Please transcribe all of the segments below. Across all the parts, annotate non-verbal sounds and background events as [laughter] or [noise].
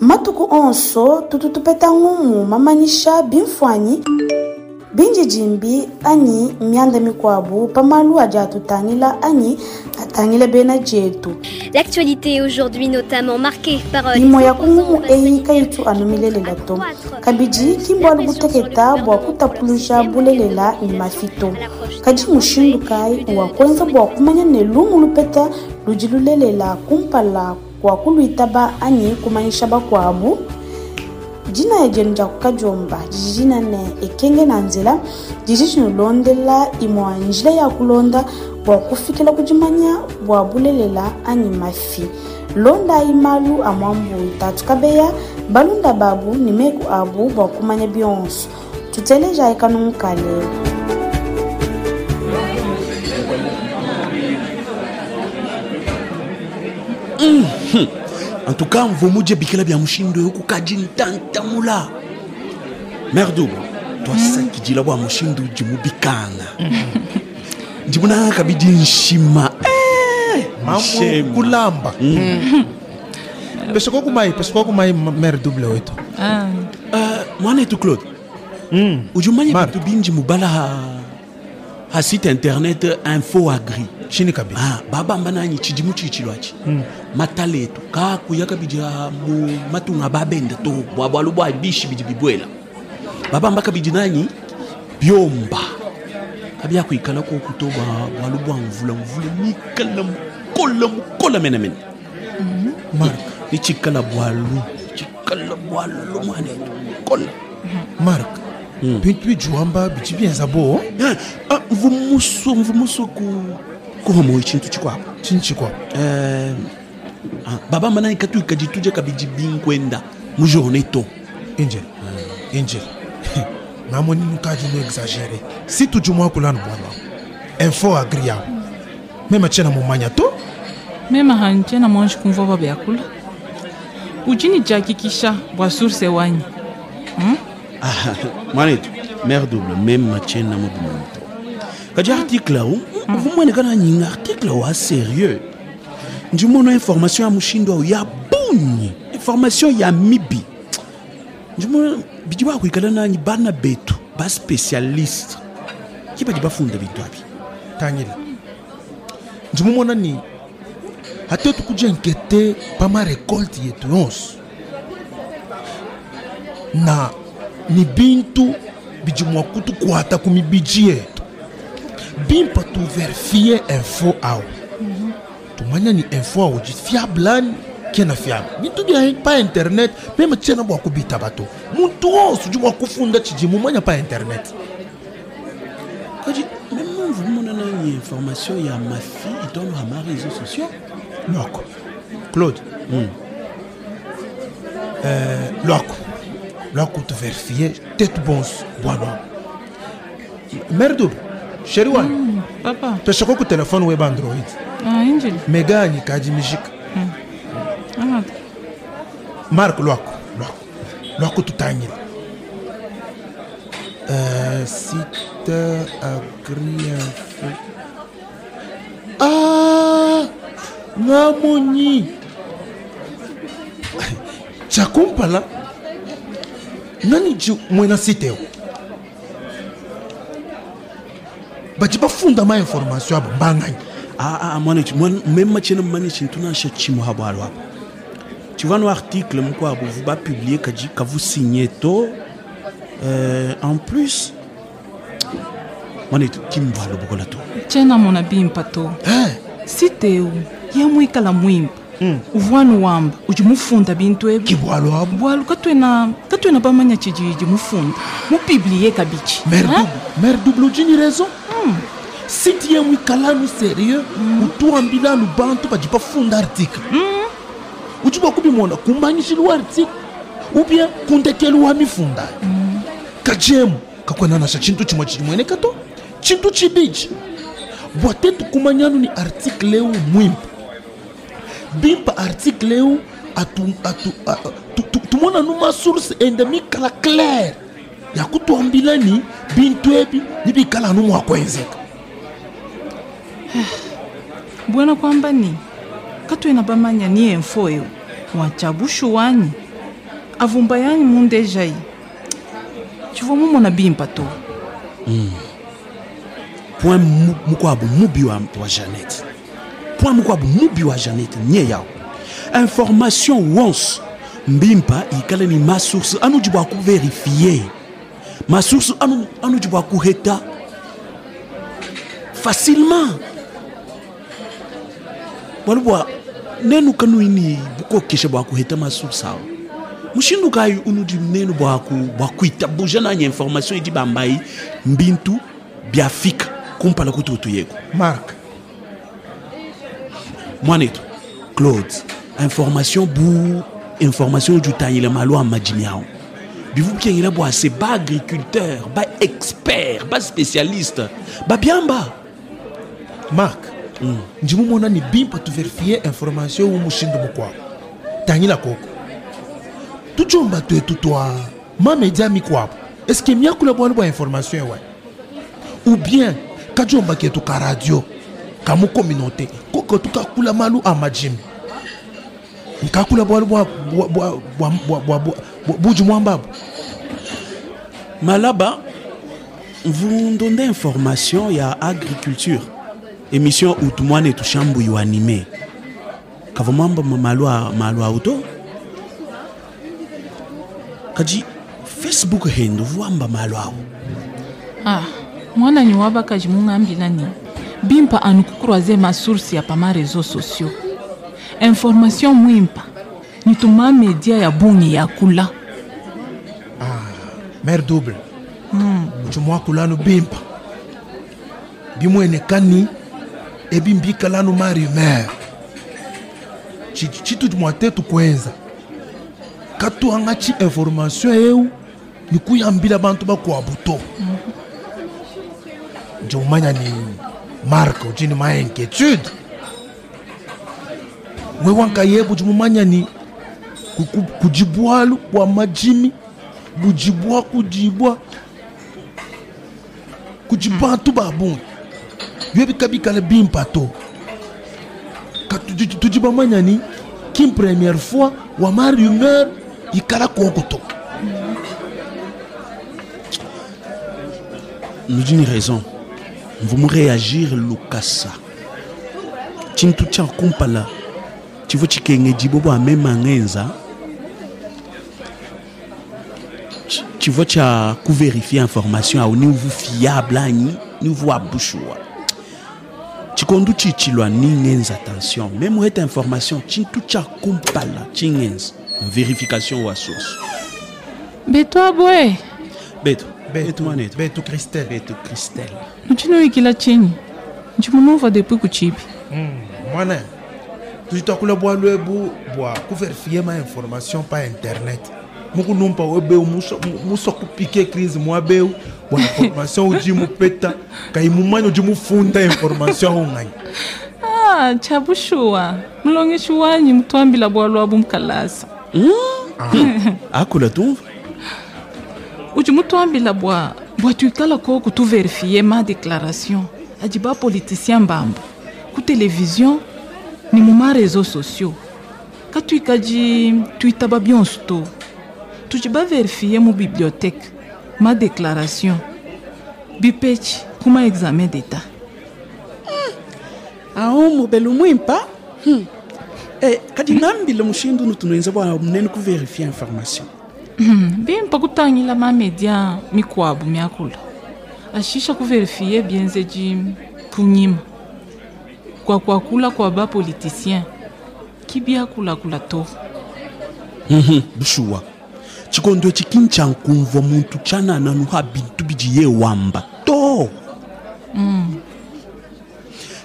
matuku onso tutu tupeta ng'umu mamanyisha bimfuanyi. Binji jimbi anyi mianda mikwabu pamalu aja atutangila anyi atangile bena jetu. L'actualité aujourd'hui notamment marquée par euh, imo les ya kungumu restés eyi bloqués kaitu pour anumilelela to kabidi kimbwalu kuteketa bua kutapuluja bulelela ni mafito kadi mushindu kai wakwenza bua kumanya ne lumu lupeta ludi lulelela kumpala wakulwitaba anyi kumanishaba kwabu jina ejenu jakukajomba jiji nane ekenge na nzela jiji cinilondela ya kulonda yakulonda bwakufikila kudimanya bwabulelela anyi mafi. Londa imalu amuambu itatu kabeya balunda babu ni meku abu bwakumanya bionso tuteleja ekanumukalelo en tout cas mvumu je bikela bya mushindo yokukaji ntantamula merdubu twasakidila mm. bwa mushindu jimubikanga [laughs] ndibunaka bidi eh, nshima. Kulamba. Pesikokumayi pesikokumayi merduble wetu mwana etu claude. Ujumanye bitu binji mubala ha, ha site internet info agri. Chini kabisa. Ah, babamba nanyi chidimu chichilwachi matala etu kakuya kabidila mu matunga babenda to. Bwabwalu bwa bishi bidi bibwela babamba kabidi nanyi byomba. Kabyakwikala kokuto bwa bwalu bwa mvula mvula nikala mukola mukola menemene mark. Ni chikala bwalu chikala bwalu mwana mark Hmm. bintu bijuhamba bichipienza bo eh, ah, mvumuso mvumuso kuhomowa chintu chikwapo chini eh, chikwapo ah, baba manani katuika ditudia kabidi binkwenda mujone to angel angel. [laughs] Namoni nukadi no exagere si tudi mwa kulano bwana info agriable mema tshena mumanya to mema hanje na mwanji kumva baba yakula ujini jakikisha bwa source wanyi hmm? Mwanetu mare double même machena mobimonto kaji article au vumwenekana nyinga article au a sérieux. Njimono information ya mushindo au ya bunyi information ya mibi. Njimono bidi bakwikala nanyi bana betu baspécialiste kibadi bafunda bintu abi? Tangila ndimumona ni ate tukuja nkete pa marekolte yetu yonso na ni bintu bidimuakutu kuata ku mibidi yetu. Bimpa tuverifie info awo mm -hmm. tumanya ni info awo di fiable ani kia na fiable bintu dia pa internet meme tia na buakubita bato muntu onso di buakufunda tshidi mumanya pa internet. Kadi meme vumuna na ni information ya mafi idolo ha ma réseau sociaux loko claude. Mm. euh, loko لو كنت فير فيه تيت بونس بوانو مردوب شروان بابا تشكوك تلفون ويب اندرويد اه انجل ميغاني كاجي ميجيك اه مارك لوكو لوكو لوكو تتانيل ستة أغريا آه ناموني تشاكومبالا nani mwena siteo bati bafunda ma information ah, abo mbangani ah, ah, aa mwana mema chena mani chintunasha chimo habo alo abo chiva no article moko abo vu bapublie kadi kavu signe to euh, en plus mwanetu kimvalo bokola to tiena mona bimpa to hey. siteu ye mwikala mwimpa Mm. uvwana wamba ujya umufunda bintu ebi? Kibwalwabo bwalo katwena katwena bamanya chiji jimufunda mu biblie kabichi. Merdouble merdouble ujini raison? Mm. siti yemwe ikalanu serieux mm. utuambilanu bantu badi bafunda article. Mm. udi bakubimona kumbanyishilu article? Ubien kundekelu wa mifunda. Mm. kajiemu kakwenanasha chintu chimwe chimwene kato? Chintu chibiji bwatetu kumanyanu ni article leu mwimpu. Bimpa article eu atu, atu, a- tu- tu- tumona numa source endemikala claire yakutuambila ni bintu ebi nibikala nu mwakwenzeka [sighs] bwana kwamba ni katwena bamanya ni enfo yo wanchabushu wani? Avumba yani mundeja yi chivo mumona bimpa to. Point mu- mukwabo mubi wa, wa janete poa moko ya bomubi wa janete nye yao. Information wonse mbimba ikalani masuurce anudi bua kuverifie masuurce anu, anudi bua kuheta facilement. Bualu bua nenu kanuini bukokisha bua kuheta masuurce ao. Mushindu kayi unudi nenu buaku buakuita buja nanya information e idi bambayi mbintu biafika kumpala kuti utuyeku mark. Mwanetu. Claude information bu information du tanyile malo amajimi ao bivu biengela bwase ba agriculteur ba expert ba spécialiste babiamba mark mm. njimumona ni bimpa tuverifie information wu mushindu mukwabo tangila koko tujomba twetu twa mamedia mikwabo eske miakula bwali bwa information ewa ou bien kajomba ketu ka radio kamu communauté koko tukakula malu amajimi nkakula bwali bwa bwa- bwa- bwa- bwa- bwa- bwa- buji mwambabu. Malaba mvundonde information ya agriculture. Émission utu mwanetu shambui anime kava mwamba malwa malwa auto. Kaji facebook hendo vuamba malwa ao ah mwana ni wabaka jimung'ambila ni bimpa anikukroise masource ya pama réseau sociaux. Information mwimpa. Nituma media ya bungi ya kula. Ah, mare double. Mm. mutu mwa kulanu bimpa. Bimuene kani ebi mbikalanu ma rumeur citutu mwa te tukuenza katuanga ci information eu nikuyambila bantu bakua buto. Mm -hmm. nje umanya nini marke ucini ma inquiétude mwe wanka yebu cimumanya ni ku- ku- kujibwalu bwa majimi bujibwa kujibwa kujibantu babungi byo bikabikala bimpa to ka tuji- tujibamanya ni kim première fois wa ma rumeur ikala koko to nous d'une raison vous me réagir lukasa chintu cha kumpala chivo chikenge jibo bwa mema ngenza Chi- chivo cha kuvérifie information au niveau fiable ani niveau abushua chikondu chichilwa ni ngenza attention. Même cette information chintu cha kumpala chingenza vérification wa source. Beto abwe beto Beto, Maneta. Beto Cristel. Beto Cristel. Nti no ikila chenyi. Nti munova depois ku chipi. Mm, hum, mwana. Tu to kula bwa boa, bu bwa ku verifier ma information pa internet. Muku numpa webeu muso muso ku pique crise mwa beu. Bwa information uji mu peta kai mumanyo uji mu funda information ungai. Ah, chabushua. Mulongishu wanyi mutwambila bwa lwa bumkalasa. Mm? Ah, [laughs] ah akula tumva. Uji mutwambila bwa. Bwa tuikala koko tuverifie ma ba politicien mbambo ku ni mu ma réseaux sociaux. Ka tuikadi tuitaba bionso to. Tudi ba verifie mu bibliothèque ma déclaration bipeci ku ma examen d'état. Aho mobelo mwimpa. Hmm. eh, kadi nambile mushindu bwa kuverifia information Hmm. bimpa kutangila mamedia mikuabu miakula. Ashisha kuverifie bienze ji punyima kwa kwakula kwa ba politisien. Kibiakulakula to. Bushuwa chikondo chikini cha nkumvwa muntu chanananuha bintu bidi yewamba to! Hmm.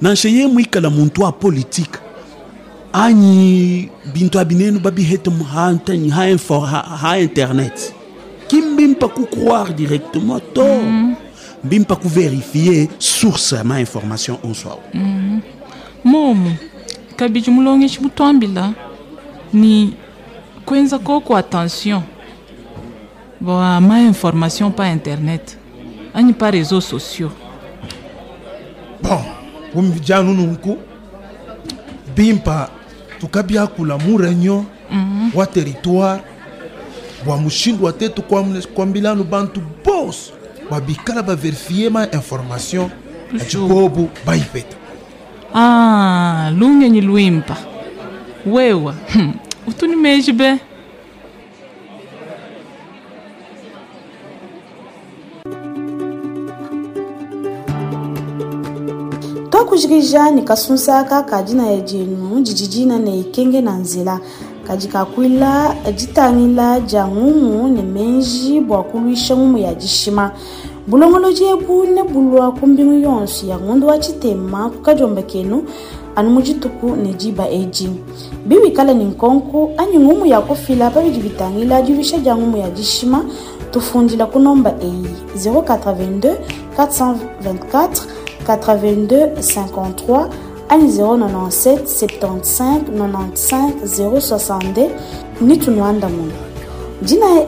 Nansha ye muikala muntu wa politika anyi bintu abinenu babihete mu ha, ntani, ha, info, ha, ha internet. Kimbimpa ku croire directement to. Mbimpa ku vérifier source ya ma information on soit momo kabidi mulongeshi mutwambila ni kwenza koko attention. Bwa ma information pa internet. Anyi pa réseaux sociaux bon wumvijanu nunku. Bimpa tukabia kulamu reunion mm -hmm. wa territoire bwamushindwa te tukwambilanu bantu bose babikala baverifie ma information. Acikobu baipeta ah, lungenyi lwimpa. Wewa. [laughs] Utunimejhi be. Twakuzhikizha ni kasunsaka kadi na yadienu dididina na ikenge na nzela. Kadi kakwila ditangila dia ng'umu ne menji bua kuluisha ng'umu ya dishima bulongolo diebu ne bulua kumbingu yonso ya ng'undu wa ditema kukadiomba kenu anu mu dituku ne diba edi biwikala ni nkonko anyi ng'umu ya kufila pa bidi bitangila diluisha dia ng'umu ya dishima tufundila kunomba eyi. 082 424 82 53 ani 097 75 95 062 ni tunuanda muno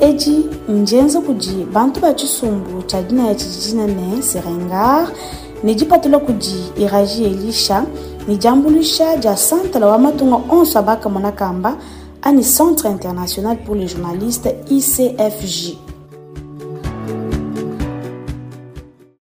edi njenza kudi bantu ba chisumbu cha serengar ni iraji elisha. Ni diambulisha dia santala wa matunga onso abaka mona kamba ani centre international pour les journalistes icfj